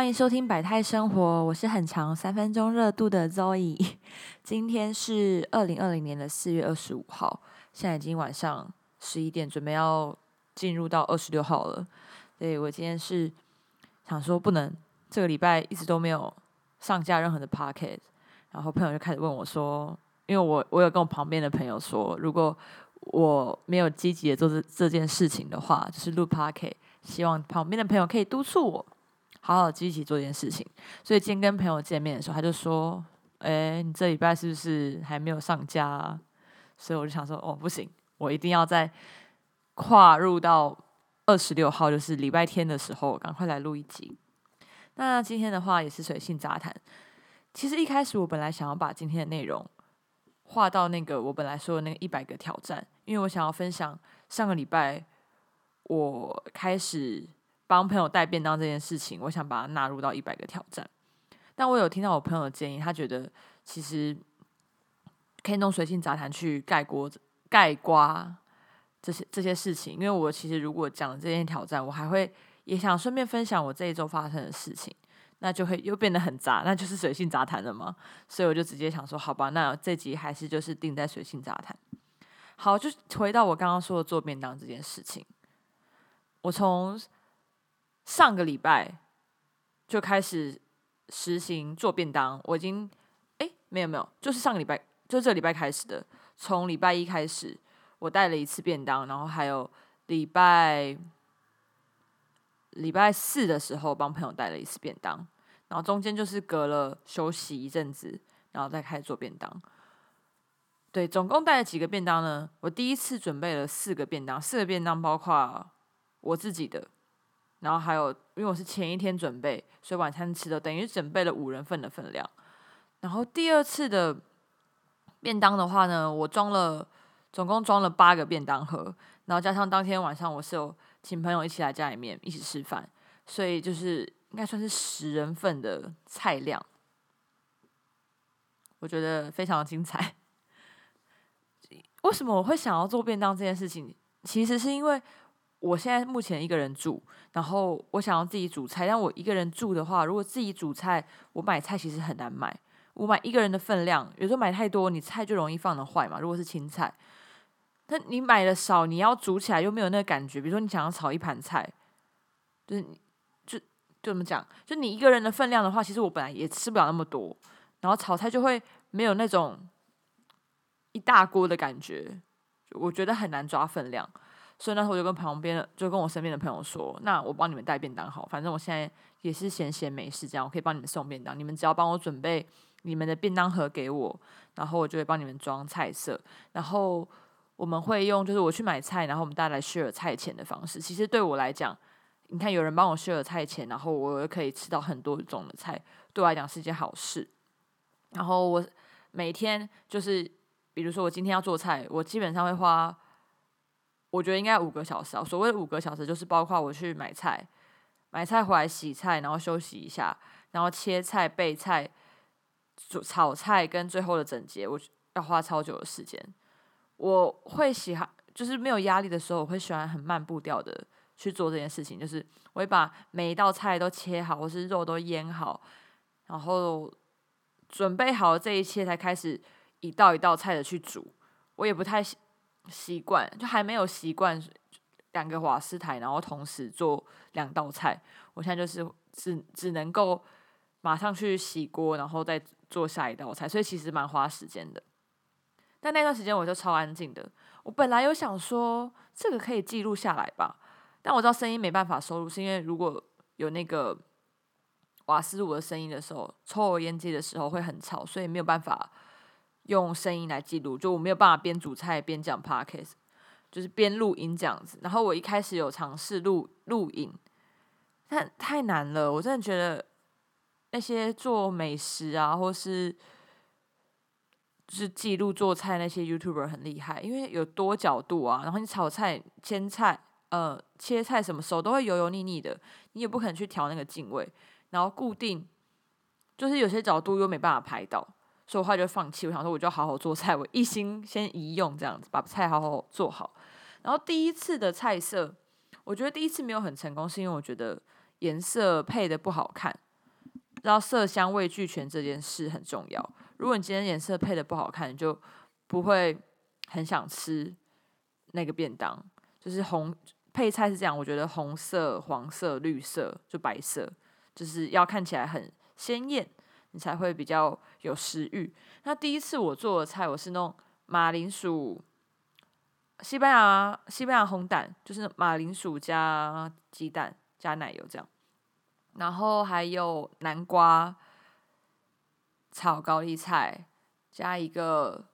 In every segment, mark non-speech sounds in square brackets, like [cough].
欢迎收听百态生活，我是很长三分钟热度的 Zoe。今天是二零二零年的四月二十五号，现在已经晚上十一点，准备要进入到二十六号了。所以我今天是想说，不能这个礼拜一直都没有上架任何的 p o c k e t 然后朋友就开始问我说，因为我我有跟我旁边的朋友说，如果我没有积极的做这这件事情的话，就是录 p o c k e t 希望旁边的朋友可以督促我。好好积极做这件事情，所以今天跟朋友见面的时候，他就说：“哎，你这礼拜是不是还没有上架？”所以我就想说：“哦，不行，我一定要在跨入到二十六号，就是礼拜天的时候，赶快来录一集。”那今天的话也是随性杂谈。其实一开始我本来想要把今天的内容画到那个我本来说的那个一百个挑战，因为我想要分享上个礼拜我开始。帮朋友带便当这件事情，我想把它纳入到一百个挑战。但我有听到我朋友的建议，他觉得其实可以弄随性杂谈去盖锅盖瓜这些这些事情。因为我其实如果讲这件挑战，我还会也想顺便分享我这一周发生的事情，那就会又变得很杂，那就是随性杂谈了嘛。所以我就直接想说，好吧，那这集还是就是定在随性杂谈。好，就回到我刚刚说的做便当这件事情，我从。上个礼拜就开始实行做便当，我已经哎没有没有，就是上个礼拜，就是这礼拜开始的。从礼拜一开始，我带了一次便当，然后还有礼拜礼拜四的时候帮朋友带了一次便当，然后中间就是隔了休息一阵子，然后再开始做便当。对，总共带了几个便当呢？我第一次准备了四个便当，四个便当包括我自己的。然后还有，因为我是前一天准备，所以晚餐吃的等于准备了五人份的分量。然后第二次的便当的话呢，我装了总共装了八个便当盒，然后加上当天晚上我是有请朋友一起来家里面一起吃饭，所以就是应该算是十人份的菜量。我觉得非常精彩。[laughs] 为什么我会想要做便当这件事情？其实是因为。我现在目前一个人住，然后我想要自己煮菜。但我一个人住的话，如果自己煮菜，我买菜其实很难买。我买一个人的分量，有时候买太多，你菜就容易放的坏嘛。如果是青菜，但你买的少，你要煮起来又没有那个感觉。比如说你想要炒一盘菜，就是就就怎么讲？就你一个人的分量的话，其实我本来也吃不了那么多，然后炒菜就会没有那种一大锅的感觉，我觉得很难抓分量。所以那时候我就跟旁边的，就跟我身边的朋友说：“那我帮你们带便当好，反正我现在也是闲闲没事，这样我可以帮你们送便当。你们只要帮我准备你们的便当盒给我，然后我就会帮你们装菜色。然后我们会用就是我去买菜，然后我们大家来 share 菜钱的方式。其实对我来讲，你看有人帮我 share 菜钱，然后我又可以吃到很多种的菜，对我来讲是一件好事。然后我每天就是，比如说我今天要做菜，我基本上会花。我觉得应该五个小时啊。所谓的五个小时，就是包括我去买菜，买菜回来洗菜，然后休息一下，然后切菜、备菜、煮炒菜，跟最后的整洁，我要花超久的时间。我会喜欢，就是没有压力的时候，我会喜欢很慢步调的去做这件事情。就是我会把每一道菜都切好，或是肉都腌好，然后准备好这一切，才开始一道一道菜的去煮。我也不太。习惯就还没有习惯两个瓦斯台，然后同时做两道菜。我现在就是只只能够马上去洗锅，然后再做下一道菜，所以其实蛮花时间的。但那段时间我就超安静的。我本来有想说这个可以记录下来吧，但我知道声音没办法收录，是因为如果有那个瓦斯炉的声音的时候，抽油烟机的时候会很吵，所以没有办法。用声音来记录，就我没有办法边煮菜边讲 podcast，就是边录音这样子。然后我一开始有尝试录录影，但太难了。我真的觉得那些做美食啊，或是就是记录做菜那些 YouTuber 很厉害，因为有多角度啊。然后你炒菜、切菜、呃切菜什么手都会油油腻腻的，你也不可能去调那个镜位，然后固定，就是有些角度又没办法拍到。所以我后来就放弃，我想说我就好好做菜，我一心先一用这样子，把菜好好做好。然后第一次的菜色，我觉得第一次没有很成功，是因为我觉得颜色配的不好看。然后色香味俱全这件事很重要。如果你今天颜色配的不好看，你就不会很想吃那个便当。就是红配菜是这样，我觉得红色、黄色、绿色就白色，就是要看起来很鲜艳，你才会比较有食欲。那第一次我做的菜，我是弄马铃薯、西班牙西班牙红蛋，就是马铃薯加鸡蛋加奶油这样，然后还有南瓜。炒高丽菜，加一个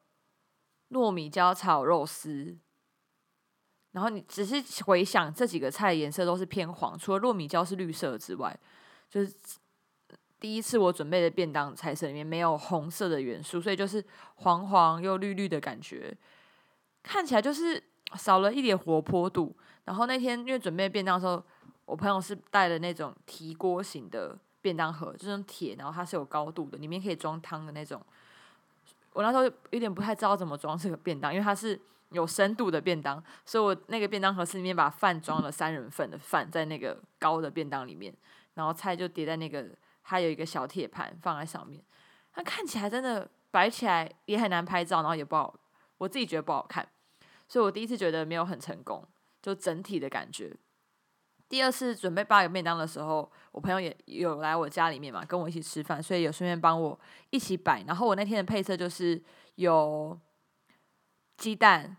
糯米椒炒肉丝，然后你只是回想这几个菜颜色都是偏黄，除了糯米椒是绿色之外，就是第一次我准备的便当菜色里面没有红色的元素，所以就是黄黄又绿绿的感觉，看起来就是少了一点活泼度。然后那天因为准备便当的时候，我朋友是带了那种提锅型的。便当盒这种铁，然后它是有高度的，里面可以装汤的那种。我那时候有点不太知道怎么装这个便当，因为它是有深度的便当，所以我那个便当盒是里面把饭装了三人份的饭在那个高的便当里面，然后菜就叠在那个，它有一个小铁盘放在上面。它看起来真的摆起来也很难拍照，然后也不好，我自己觉得不好看，所以我第一次觉得没有很成功，就整体的感觉。第二次准备八个便当的时候，我朋友也有来我家里面嘛，跟我一起吃饭，所以有顺便帮我一起摆。然后我那天的配色就是有鸡蛋，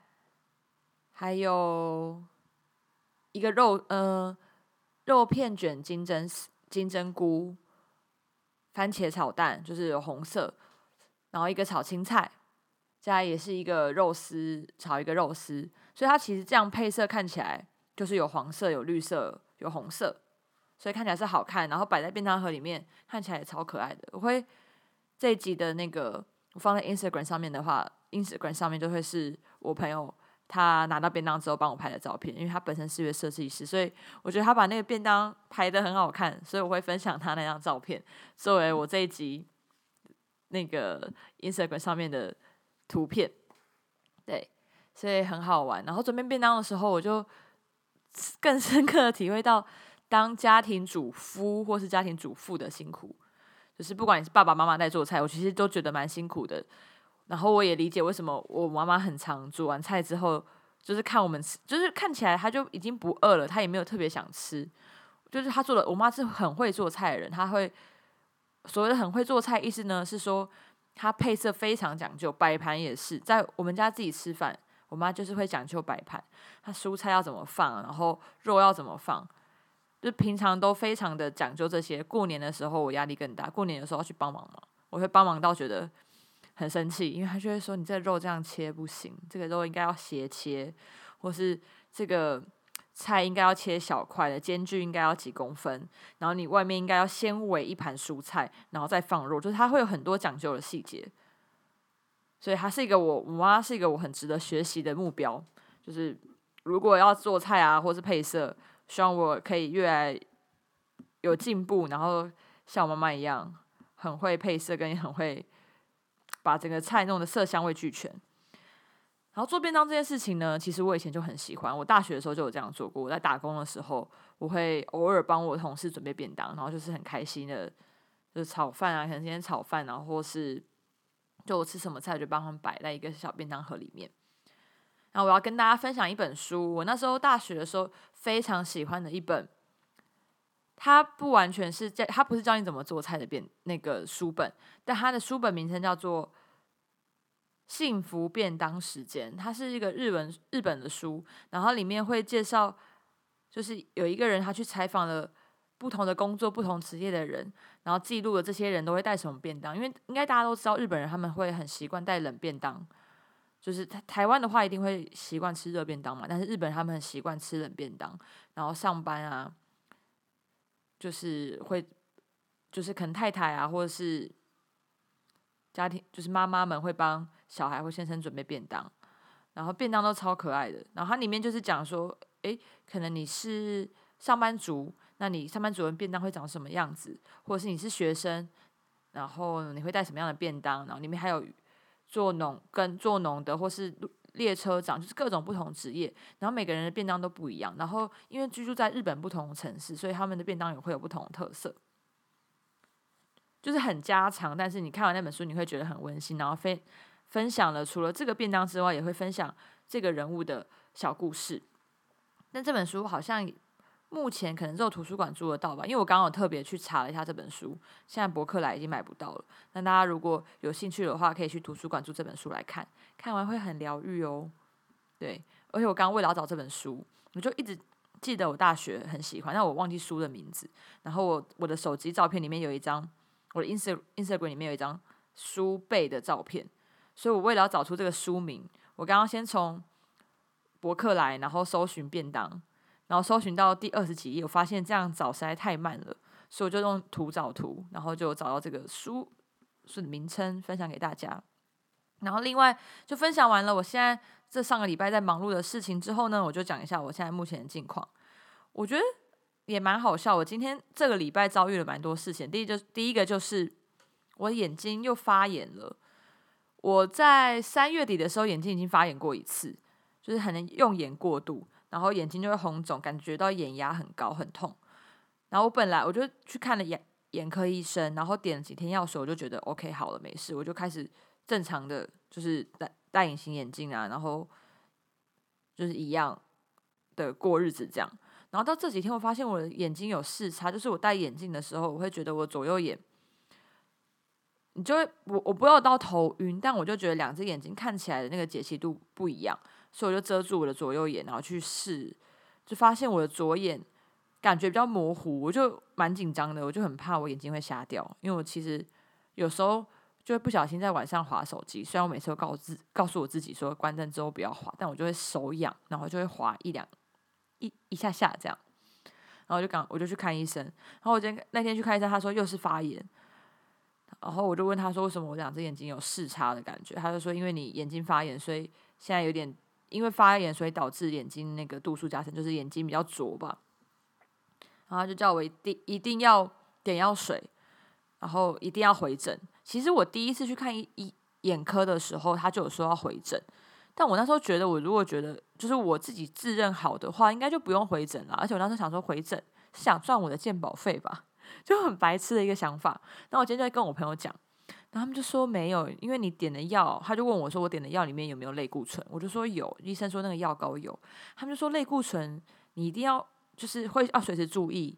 还有一个肉，呃，肉片卷金针金针菇，番茄炒蛋就是有红色，然后一个炒青菜，加也是一个肉丝炒一个肉丝，所以它其实这样配色看起来。就是有黄色、有绿色、有红色，所以看起来是好看。然后摆在便当盒里面，看起来也超可爱的。我会这一集的那个我放在 Instagram 上面的话，Instagram 上面就会是我朋友他拿到便当之后帮我拍的照片，因为他本身是一位设计师，所以我觉得他把那个便当拍的很好看，所以我会分享他那张照片作为我这一集那个 Instagram 上面的图片。对，所以很好玩。然后准备便当的时候，我就。[laughs] 更深刻的体会到，当家庭主夫或是家庭主妇的辛苦，就是不管你是爸爸妈妈在做菜，我其实都觉得蛮辛苦的。然后我也理解为什么我妈妈很常煮完菜之后，就是看我们吃，就是看起来她就已经不饿了，她也没有特别想吃。就是她做的，我妈是很会做菜的人，她会所谓的很会做菜，意思呢是说她配色非常讲究，摆盘也是在我们家自己吃饭。我妈就是会讲究摆盘，她蔬菜要怎么放，然后肉要怎么放，就平常都非常的讲究这些。过年的时候我压力更大，过年的时候要去帮忙嘛，我会帮忙到觉得很生气，因为他就会说你这肉这样切不行，这个肉应该要斜切，或是这个菜应该要切小块的，间距应该要几公分，然后你外面应该要先围一盘蔬菜，然后再放肉，就是它会有很多讲究的细节。所以，它是一个我我妈是一个我很值得学习的目标。就是如果要做菜啊，或是配色，希望我可以越来有进步，然后像我妈妈一样，很会配色，跟很会把整个菜弄得色香味俱全。然后做便当这件事情呢，其实我以前就很喜欢。我大学的时候就有这样做过。我在打工的时候，我会偶尔帮我同事准备便当，然后就是很开心的，就是炒饭啊，可能今天炒饭，然后或是。就我吃什么菜，就帮他们摆在一个小便当盒里面。然后我要跟大家分享一本书，我那时候大学的时候非常喜欢的一本。它不完全是教，它不是教你怎么做菜的便那个书本，但它的书本名称叫做《幸福便当时间》，它是一个日文日本的书，然后里面会介绍，就是有一个人他去采访了。不同的工作、不同职业的人，然后记录了这些人都会带什么便当。因为应该大家都知道，日本人他们会很习惯带冷便当，就是台台湾的话一定会习惯吃热便当嘛。但是日本他们很习惯吃冷便当，然后上班啊，就是会，就是可能太太啊，或者是家庭，就是妈妈们会帮小孩或先生准备便当，然后便当都超可爱的。然后它里面就是讲说，诶，可能你是上班族。那你上班族的便当会长什么样子？或者是你是学生，然后你会带什么样的便当？然后里面还有做农跟做农的，或是列车长，就是各种不同职业。然后每个人的便当都不一样。然后因为居住在日本不同的城市，所以他们的便当也会有不同的特色。就是很家常，但是你看完那本书，你会觉得很温馨，然后分分享了除了这个便当之外，也会分享这个人物的小故事。那这本书好像目前可能只有图书馆租得到吧，因为我刚刚有特别去查了一下这本书，现在博客来已经买不到了。那大家如果有兴趣的话，可以去图书馆租这本书来看，看完会很疗愈哦。对，而且我刚刚为了要找这本书，我就一直记得我大学很喜欢，但我忘记书的名字。然后我我的手机照片里面有一张，我的 Ins Instagram 里面有一张书背的照片，所以我为了要找出这个书名，我刚刚先从博客来，然后搜寻便当，然后搜寻到第二十几页，我发现这样找实在太慢了，所以我就用图找图，然后就找到这个书书的名称，分享给大家。然后另外就分享完了，我现在这上个礼拜在忙碌的事情之后呢，我就讲一下我现在目前的近况。我觉得也蛮好笑，我今天这个礼拜遭遇了蛮多事情。第一就第一个就是我眼睛又发炎了。我在三月底的时候眼睛已经发炎过一次，就是可能用眼过度，然后眼睛就会红肿，感觉到眼压很高，很痛。然后我本来我就去看了眼眼科医生，然后点了几天药水，我就觉得 OK 好了，没事，我就开始。正常的就是戴戴隐形眼镜啊，然后就是一样的过日子这样。然后到这几天，我发现我的眼睛有视差，就是我戴眼镜的时候，我会觉得我左右眼，你就会我我不要到头晕，但我就觉得两只眼睛看起来的那个解析度不一样，所以我就遮住我的左右眼，然后去试，就发现我的左眼感觉比较模糊，我就蛮紧张的，我就很怕我眼睛会瞎掉，因为我其实有时候。就会不小心在晚上划手机，虽然我每次都告自告诉我自己说关灯之后不要划，但我就会手痒，然后就会划一两一一下下这样，然后就刚我就去看医生，然后我今天那天去看医生，他说又是发炎，然后我就问他说为什么我两只眼睛有视差的感觉，他就说因为你眼睛发炎，所以现在有点因为发炎，所以导致眼睛那个度数加深，就是眼睛比较浊吧，然后他就叫我一定一定要点药水，然后一定要回诊。其实我第一次去看一一眼科的时候，他就有说要回诊，但我那时候觉得，我如果觉得就是我自己自认好的话，应该就不用回诊了。而且我当时想说回诊是想赚我的健保费吧，[laughs] 就很白痴的一个想法。那我今天就在跟我朋友讲，然后他们就说没有，因为你点的药，他就问我说我点的药里面有没有类固醇，我就说有，医生说那个药膏有，他们就说类固醇你一定要就是会要随时注意，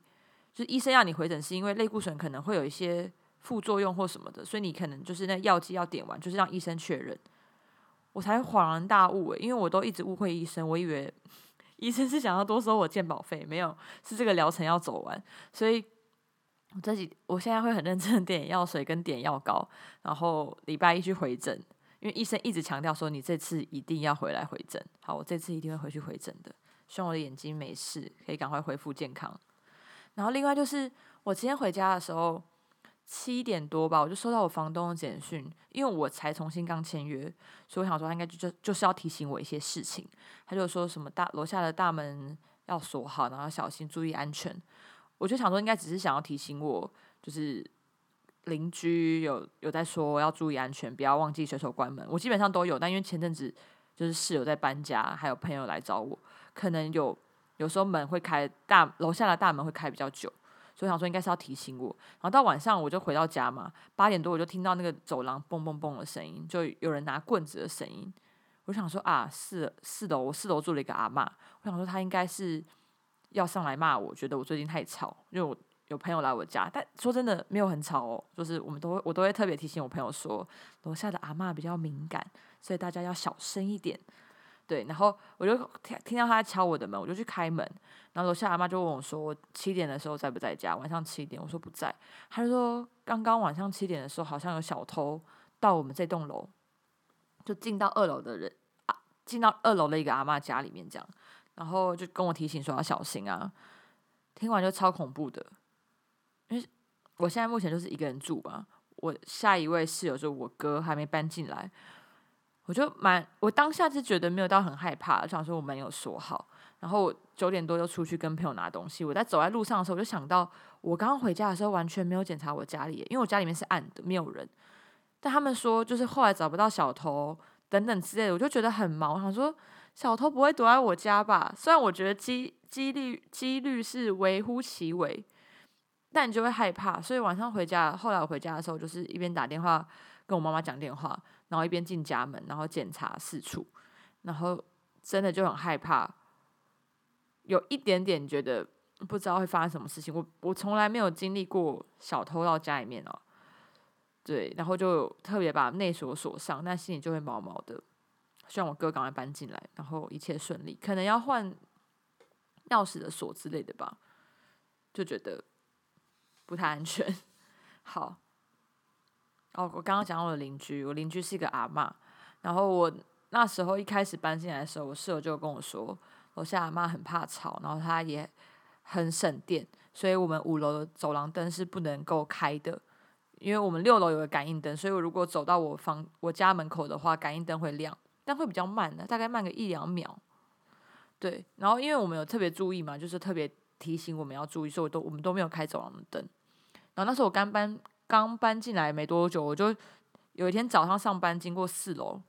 就是医生要你回诊是因为类固醇可能会有一些。副作用或什么的，所以你可能就是那药剂要点完，就是让医生确认，我才恍然大悟，因为我都一直误会医生，我以为医生是想要多收我鉴保费，没有，是这个疗程要走完，所以我这几我现在会很认真的点药水跟点药膏，然后礼拜一去回诊，因为医生一直强调说你这次一定要回来回诊，好，我这次一定会回去回诊的，希望我的眼睛没事，可以赶快恢复健康。然后另外就是我今天回家的时候。七点多吧，我就收到我房东的简讯，因为我才重新刚签约，所以我想说他应该就就就是要提醒我一些事情。他就说什么大楼下的大门要锁好，然后小心注意安全。我就想说应该只是想要提醒我，就是邻居有有在说要注意安全，不要忘记随手关门。我基本上都有，但因为前阵子就是室友在搬家，还有朋友来找我，可能有有时候门会开大楼下的大门会开比较久。所以想说应该是要提醒我，然后到晚上我就回到家嘛，八点多我就听到那个走廊嘣嘣嘣的声音，就有人拿棍子的声音。我想说啊，四四楼我四楼住了一个阿妈，我想说他应该是要上来骂我，觉得我最近太吵，因为我有朋友来我家，但说真的没有很吵哦，就是我们都会我都会特别提醒我朋友说，楼下的阿妈比较敏感，所以大家要小声一点。对，然后我就听听到他在敲我的门，我就去开门。然后楼下阿妈就问我说：“我七点的时候在不在家？晚上七点。”我说不在。他就说：“刚刚晚上七点的时候，好像有小偷到我们这栋楼，就进到二楼的人啊，进到二楼的一个阿妈家里面这样。然后就跟我提醒说要小心啊。听完就超恐怖的，因为我现在目前就是一个人住吧。我下一位室友就我哥还没搬进来。”我就蛮，我当下是觉得没有到很害怕，就想说我没有锁好，然后九点多就出去跟朋友拿东西。我在走在路上的时候，我就想到我刚刚回家的时候完全没有检查我家里，因为我家里面是暗的，没有人。但他们说就是后来找不到小偷等等之类的，我就觉得很毛。我想说小偷不会躲在我家吧？虽然我觉得机几率几率是微乎其微，但你就会害怕，所以晚上回家，后来我回家的时候，就是一边打电话跟我妈妈讲电话，然后一边进家门，然后检查四处，然后真的就很害怕，有一点点觉得不知道会发生什么事情。我我从来没有经历过小偷到家里面哦，对，然后就特别把内锁锁上，但心里就会毛毛的。希望我哥赶快搬进来，然后一切顺利。可能要换钥匙的锁之类的吧，就觉得。不太安全。[laughs] 好，哦，我刚刚讲到我的邻居，我邻居是一个阿妈。然后我那时候一开始搬进来的时候，我室友就跟我说，楼下阿妈很怕吵，然后她也很省电，所以我们五楼的走廊灯是不能够开的。因为我们六楼有个感应灯，所以我如果走到我房我家门口的话，感应灯会亮，但会比较慢的，大概慢个一两秒。对，然后因为我们有特别注意嘛，就是特别提醒我们要注意，所以我都我们都没有开走廊的灯。然后那时候我刚搬刚搬进来没多久，我就有一天早上上班经过四楼，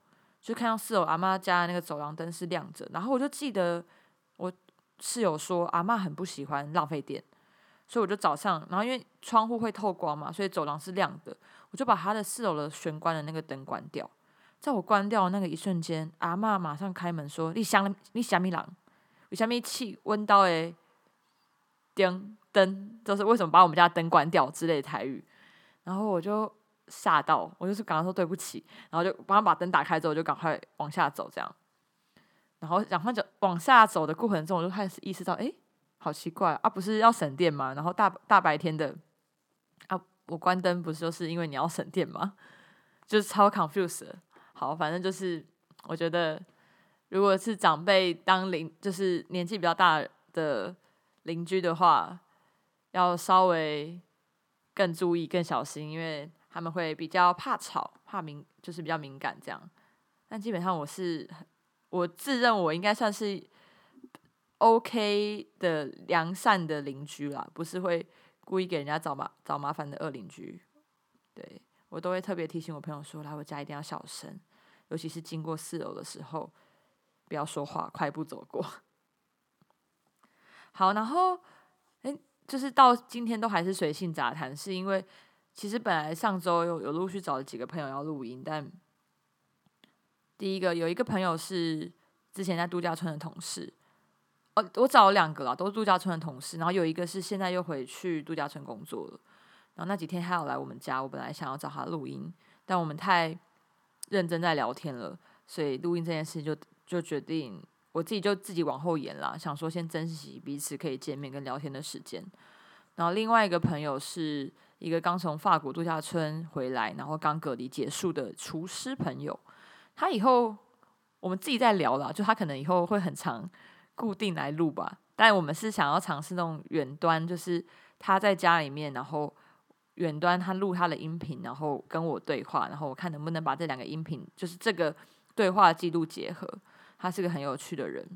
就看到四楼阿妈家的那个走廊灯是亮着。然后我就记得我室友说阿妈很不喜欢浪费电，所以我就早上，然后因为窗户会透光嘛，所以走廊是亮的，我就把他的四楼的玄关的那个灯关掉。在我关掉的那个一瞬间，阿妈马上开门说：“你想你想咪狼？为什么气温到诶？”灯灯就是为什么把我们家灯关掉之类的台语，然后我就吓到，我就是赶快说对不起，然后就帮他把灯打开之后，就赶快往下走，这样，然后赶快就往下走的过程中，我就开始意识到，哎，好奇怪啊，不是要省电吗？然后大大白天的啊，我关灯不是就是因为你要省电吗？就是超 confused。好，反正就是我觉得，如果是长辈当邻，就是年纪比较大的。邻居的话，要稍微更注意、更小心，因为他们会比较怕吵、怕敏，就是比较敏感这样。但基本上我是，我自认我应该算是 OK 的良善的邻居啦，不是会故意给人家找麻找麻烦的恶邻居。对我都会特别提醒我朋友说，来我家一定要小声，尤其是经过四楼的时候，不要说话，快步走过。[laughs] 好，然后，就是到今天都还是随性杂谈，是因为其实本来上周有有陆续找了几个朋友要录音，但第一个有一个朋友是之前在度假村的同事，哦，我找了两个啦，都是度假村的同事，然后有一个是现在又回去度假村工作了，然后那几天他有来我们家，我本来想要找他录音，但我们太认真在聊天了，所以录音这件事就就决定。我自己就自己往后延了，想说先珍惜彼此可以见面跟聊天的时间。然后另外一个朋友是一个刚从法国度假村回来，然后刚隔离结束的厨师朋友。他以后我们自己在聊了，就他可能以后会很长固定来录吧。但我们是想要尝试那种远端，就是他在家里面，然后远端他录他的音频，然后跟我对话，然后我看能不能把这两个音频，就是这个对话记录结合。他是个很有趣的人，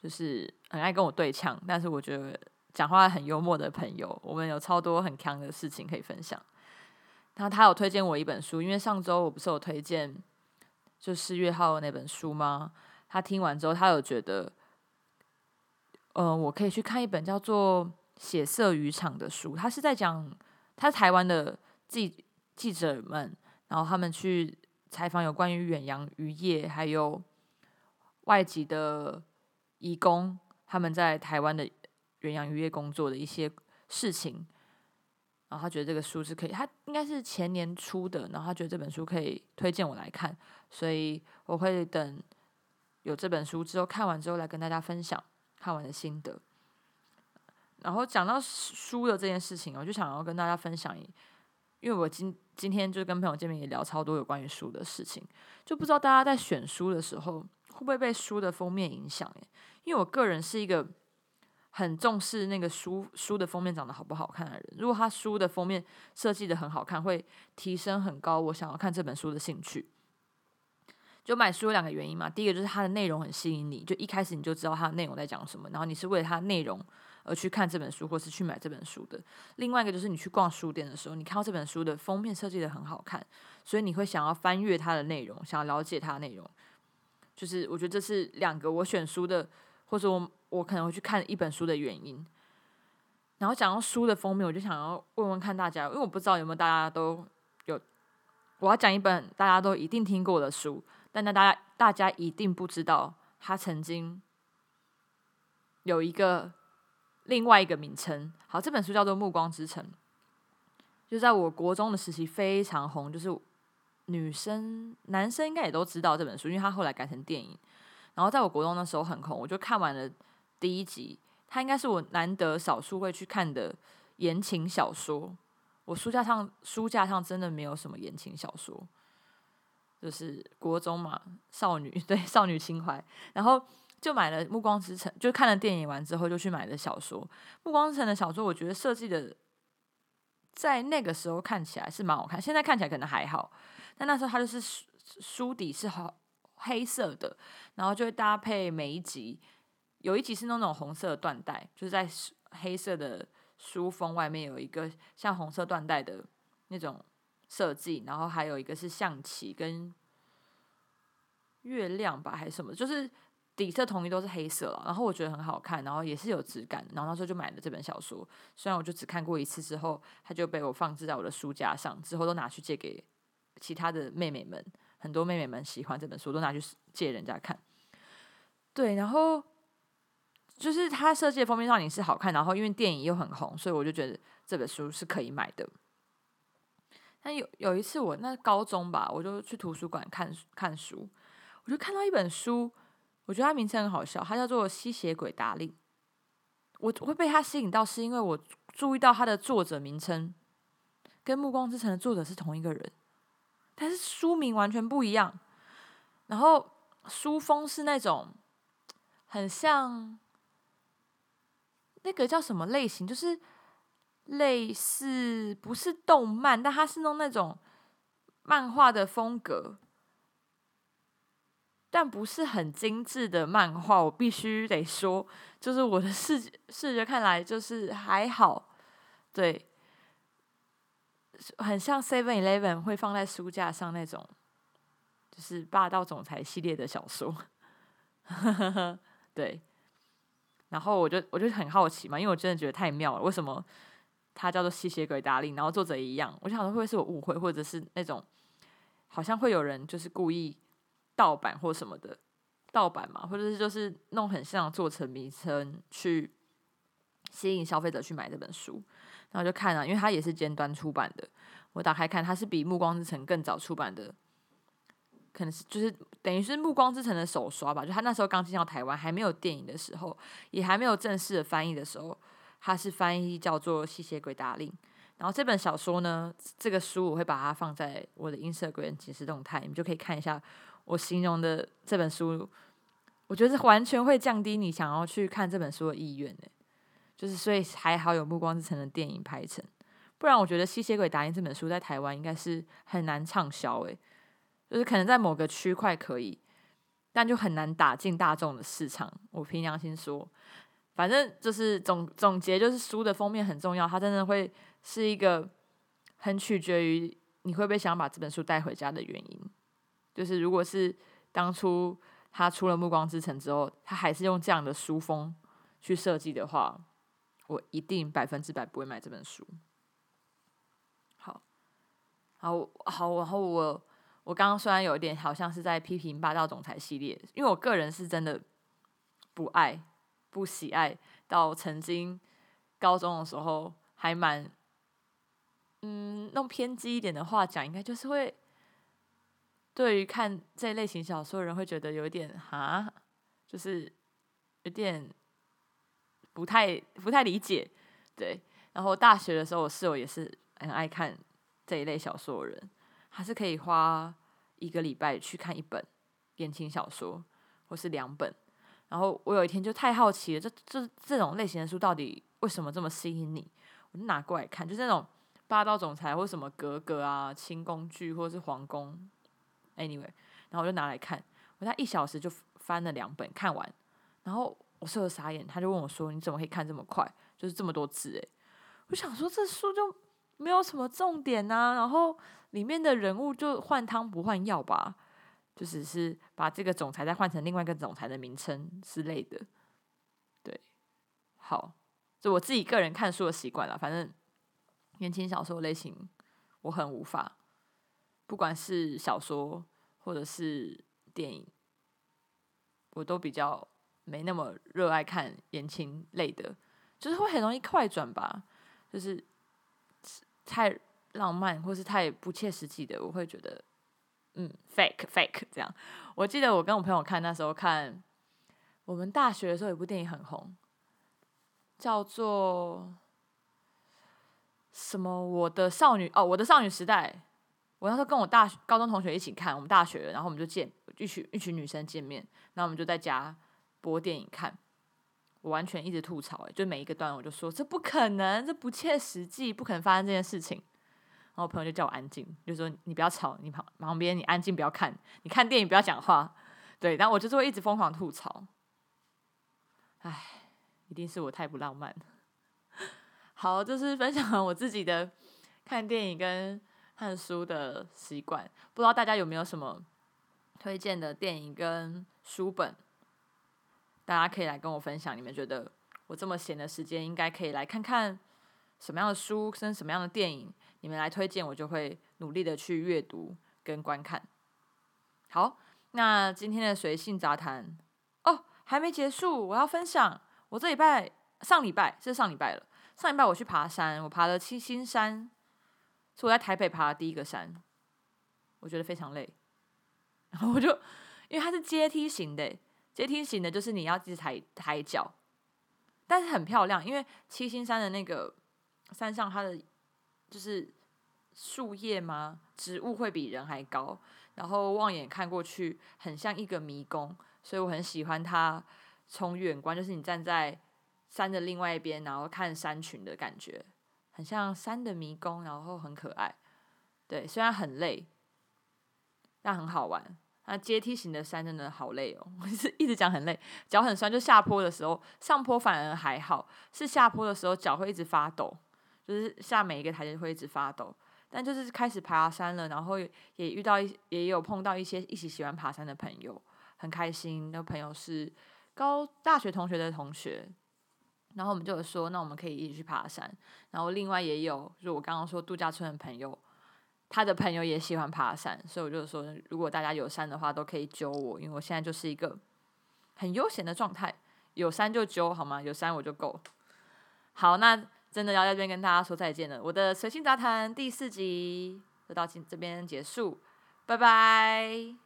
就是很爱跟我对呛，但是我觉得讲话很幽默的朋友。我们有超多很强的事情可以分享。然后他有推荐我一本书，因为上周我不是有推荐就是月号那本书吗？他听完之后，他有觉得，嗯，我可以去看一本叫做《血色渔场》的书。他是在讲他台湾的记记者们，然后他们去。采访有关于远洋渔业，还有外籍的移工他们在台湾的远洋渔业工作的一些事情，然后他觉得这个书是可以，他应该是前年出的，然后他觉得这本书可以推荐我来看，所以我会等有这本书之后看完之后来跟大家分享看完的心得。然后讲到书的这件事情，我就想要跟大家分享。因为我今今天就跟朋友见面也聊超多有关于书的事情，就不知道大家在选书的时候会不会被书的封面影响？因为我个人是一个很重视那个书书的封面长得好不好看的人。如果他书的封面设计的很好看，会提升很高我想要看这本书的兴趣。就买书有两个原因嘛，第一个就是它的内容很吸引你，就一开始你就知道它的内容在讲什么，然后你是为了它的内容。而去看这本书，或是去买这本书的。另外一个就是你去逛书店的时候，你看到这本书的封面设计的很好看，所以你会想要翻阅它的内容，想要了解它的内容。就是我觉得这是两个我选书的，或者我我可能会去看一本书的原因。然后讲到书的封面，我就想要问问看大家，因为我不知道有没有大家都有，我要讲一本大家都一定听过的书，但那大家大家一定不知道，它曾经有一个另外一个名称。好，这本书叫做《暮光之城》，就在我国中的时期非常红，就是女生、男生应该也都知道这本书，因为它后来改成电影。然后在我国中的时候很红，我就看完了第一集。它应该是我难得少数会去看的言情小说。我书架上书架上真的没有什么言情小说，就是国中嘛，少女 [laughs] 对少女情怀。然后就买了《暮光之城》，就看了电影完之后就去买了小说。《暮光之城》的小说，我觉得设计的在那个时候看起来是蛮好看，现在看起来可能还好。但那时候它就是书书底是好黑色的，然后就会搭配每一集。有一集是那种红色的缎带，就是在黑色的书封外面有一个像红色缎带的那种设计，然后还有一个是象棋跟月亮吧，还是什么，就是底色统一都是黑色了。然后我觉得很好看，然后也是有质感。然后那时候就买了这本小说，虽然我就只看过一次之后，它就被我放置在我的书架上，之后都拿去借给其他的妹妹们，很多妹妹们喜欢这本书，都拿去借人家看。对，然后。就是它设计的封面上你是好看，然后因为电影又很红，所以我就觉得这本书是可以买的。但有有一次我那高中吧，我就去图书馆看看书，我就看到一本书，我觉得它名称很好笑，它叫做《吸血鬼达令》。我会被它吸引到，是因为我注意到它的作者名称跟《暮光之城》的作者是同一个人，但是书名完全不一样。然后书封是那种很像。那个叫什么类型？就是类似不是动漫，但它是弄那种漫画的风格，但不是很精致的漫画。我必须得说，就是我的视视觉看来就是还好，对，很像 Seven Eleven 会放在书架上那种，就是霸道总裁系列的小说，[laughs] 对。然后我就我就很好奇嘛，因为我真的觉得太妙了。为什么它叫做吸血鬼达令，然后作者也一样？我想说会不会是我误会，或者是那种好像会有人就是故意盗版或什么的盗版嘛，或者是就是弄很像做成名称去吸引消费者去买这本书。然后就看了，因为它也是尖端出版的，我打开看，它是比《暮光之城》更早出版的。可能是就是等于是《暮光之城》的首刷吧，就他那时候刚进到台湾，还没有电影的时候，也还没有正式的翻译的时候，他是翻译叫做《吸血鬼达令》。然后这本小说呢，这个书我会把它放在我的 Instagram 即时动态，你们就可以看一下我形容的这本书。我觉得完全会降低你想要去看这本书的意愿呢。就是所以还好有《暮光之城》的电影拍成，不然我觉得《吸血鬼达令》这本书在台湾应该是很难畅销诶。就是可能在某个区块可以，但就很难打进大众的市场。我凭良心说，反正就是总总结，就是书的封面很重要，它真的会是一个很取决于你会不会想把这本书带回家的原因。就是如果是当初他出了《暮光之城》之后，他还是用这样的书风去设计的话，我一定百分之百不会买这本书。好，好，好，然后我。我刚刚虽然有一点好像是在批评霸道总裁系列，因为我个人是真的不爱、不喜爱，到曾经高中的时候还蛮，嗯，弄偏激一点的话讲，应该就是会对于看这类型小说的人会觉得有一点哈，就是有点不太不太理解，对。然后大学的时候，我室友也是很爱看这一类小说的人。他是可以花一个礼拜去看一本言情小说，或是两本。然后我有一天就太好奇了，这这这种类型的书到底为什么这么吸引你？我就拿过来看，就是那种霸道总裁或什么格格啊、轻宫剧或是皇宫。Anyway，然后我就拿来看，我在一小时就翻了两本看完。然后我室友傻眼，他就问我说：“你怎么可以看这么快？就是这么多字诶。”我想说这书就没有什么重点啊，然后。里面的人物就换汤不换药吧，就只是把这个总裁再换成另外一个总裁的名称之类的。对，好，就我自己个人看书的习惯了。反正言情小说类型我很无法，不管是小说或者是电影，我都比较没那么热爱看言情类的，就是会很容易快转吧，就是太浪漫或是太不切实际的，我会觉得嗯 fake fake 这样。我记得我跟我朋友看那时候看，我们大学的时候有一部电影很红，叫做什么？我的少女哦，我的少女时代。我那时候跟我大高中同学一起看，我们大学，然后我们就见一群一群女生见面，然后我们就在家播电影看。我完全一直吐槽，哎，就每一个段我就说这不可能，这不切实际，不可能发生这件事情。然后我朋友就叫我安静，就说你不要吵，你旁旁边你安静不要看，你看电影不要讲话。对，然后我就是会一直疯狂吐槽。唉，一定是我太不浪漫。[laughs] 好，就是分享我自己的看电影跟看书的习惯，不知道大家有没有什么推荐的电影跟书本，大家可以来跟我分享。你们觉得我这么闲的时间，应该可以来看看什么样的书跟什么样的电影？你们来推荐，我就会努力的去阅读跟观看。好，那今天的随性杂谈哦，还没结束，我要分享我这礼拜上礼拜是上礼拜了，上礼拜我去爬山，我爬了七星山，是我在台北爬的第一个山，我觉得非常累，然后我就因为它是阶梯型的，阶梯型的就是你要一直抬抬脚，但是很漂亮，因为七星山的那个山上它的。就是树叶吗？植物会比人还高，然后望眼看过去很像一个迷宫，所以我很喜欢它。从远观，就是你站在山的另外一边，然后看山群的感觉，很像山的迷宫，然后很可爱。对，虽然很累，但很好玩。那阶梯型的山真的好累哦，我 [laughs] 是一直讲很累，脚很酸。就下坡的时候，上坡反而还好，是下坡的时候脚会一直发抖。就是下每一个台阶会一直发抖，但就是开始爬山了，然后也遇到一也有碰到一些一起喜欢爬山的朋友，很开心。那朋友是高大学同学的同学，然后我们就有说，那我们可以一起去爬山。然后另外也有，就我刚刚说度假村的朋友，他的朋友也喜欢爬山，所以我就说，如果大家有山的话，都可以揪我，因为我现在就是一个很悠闲的状态，有山就揪好吗？有山我就够。好，那。真的要在这边跟大家说再见了。我的随性杂谈第四集就到今这边结束，拜拜。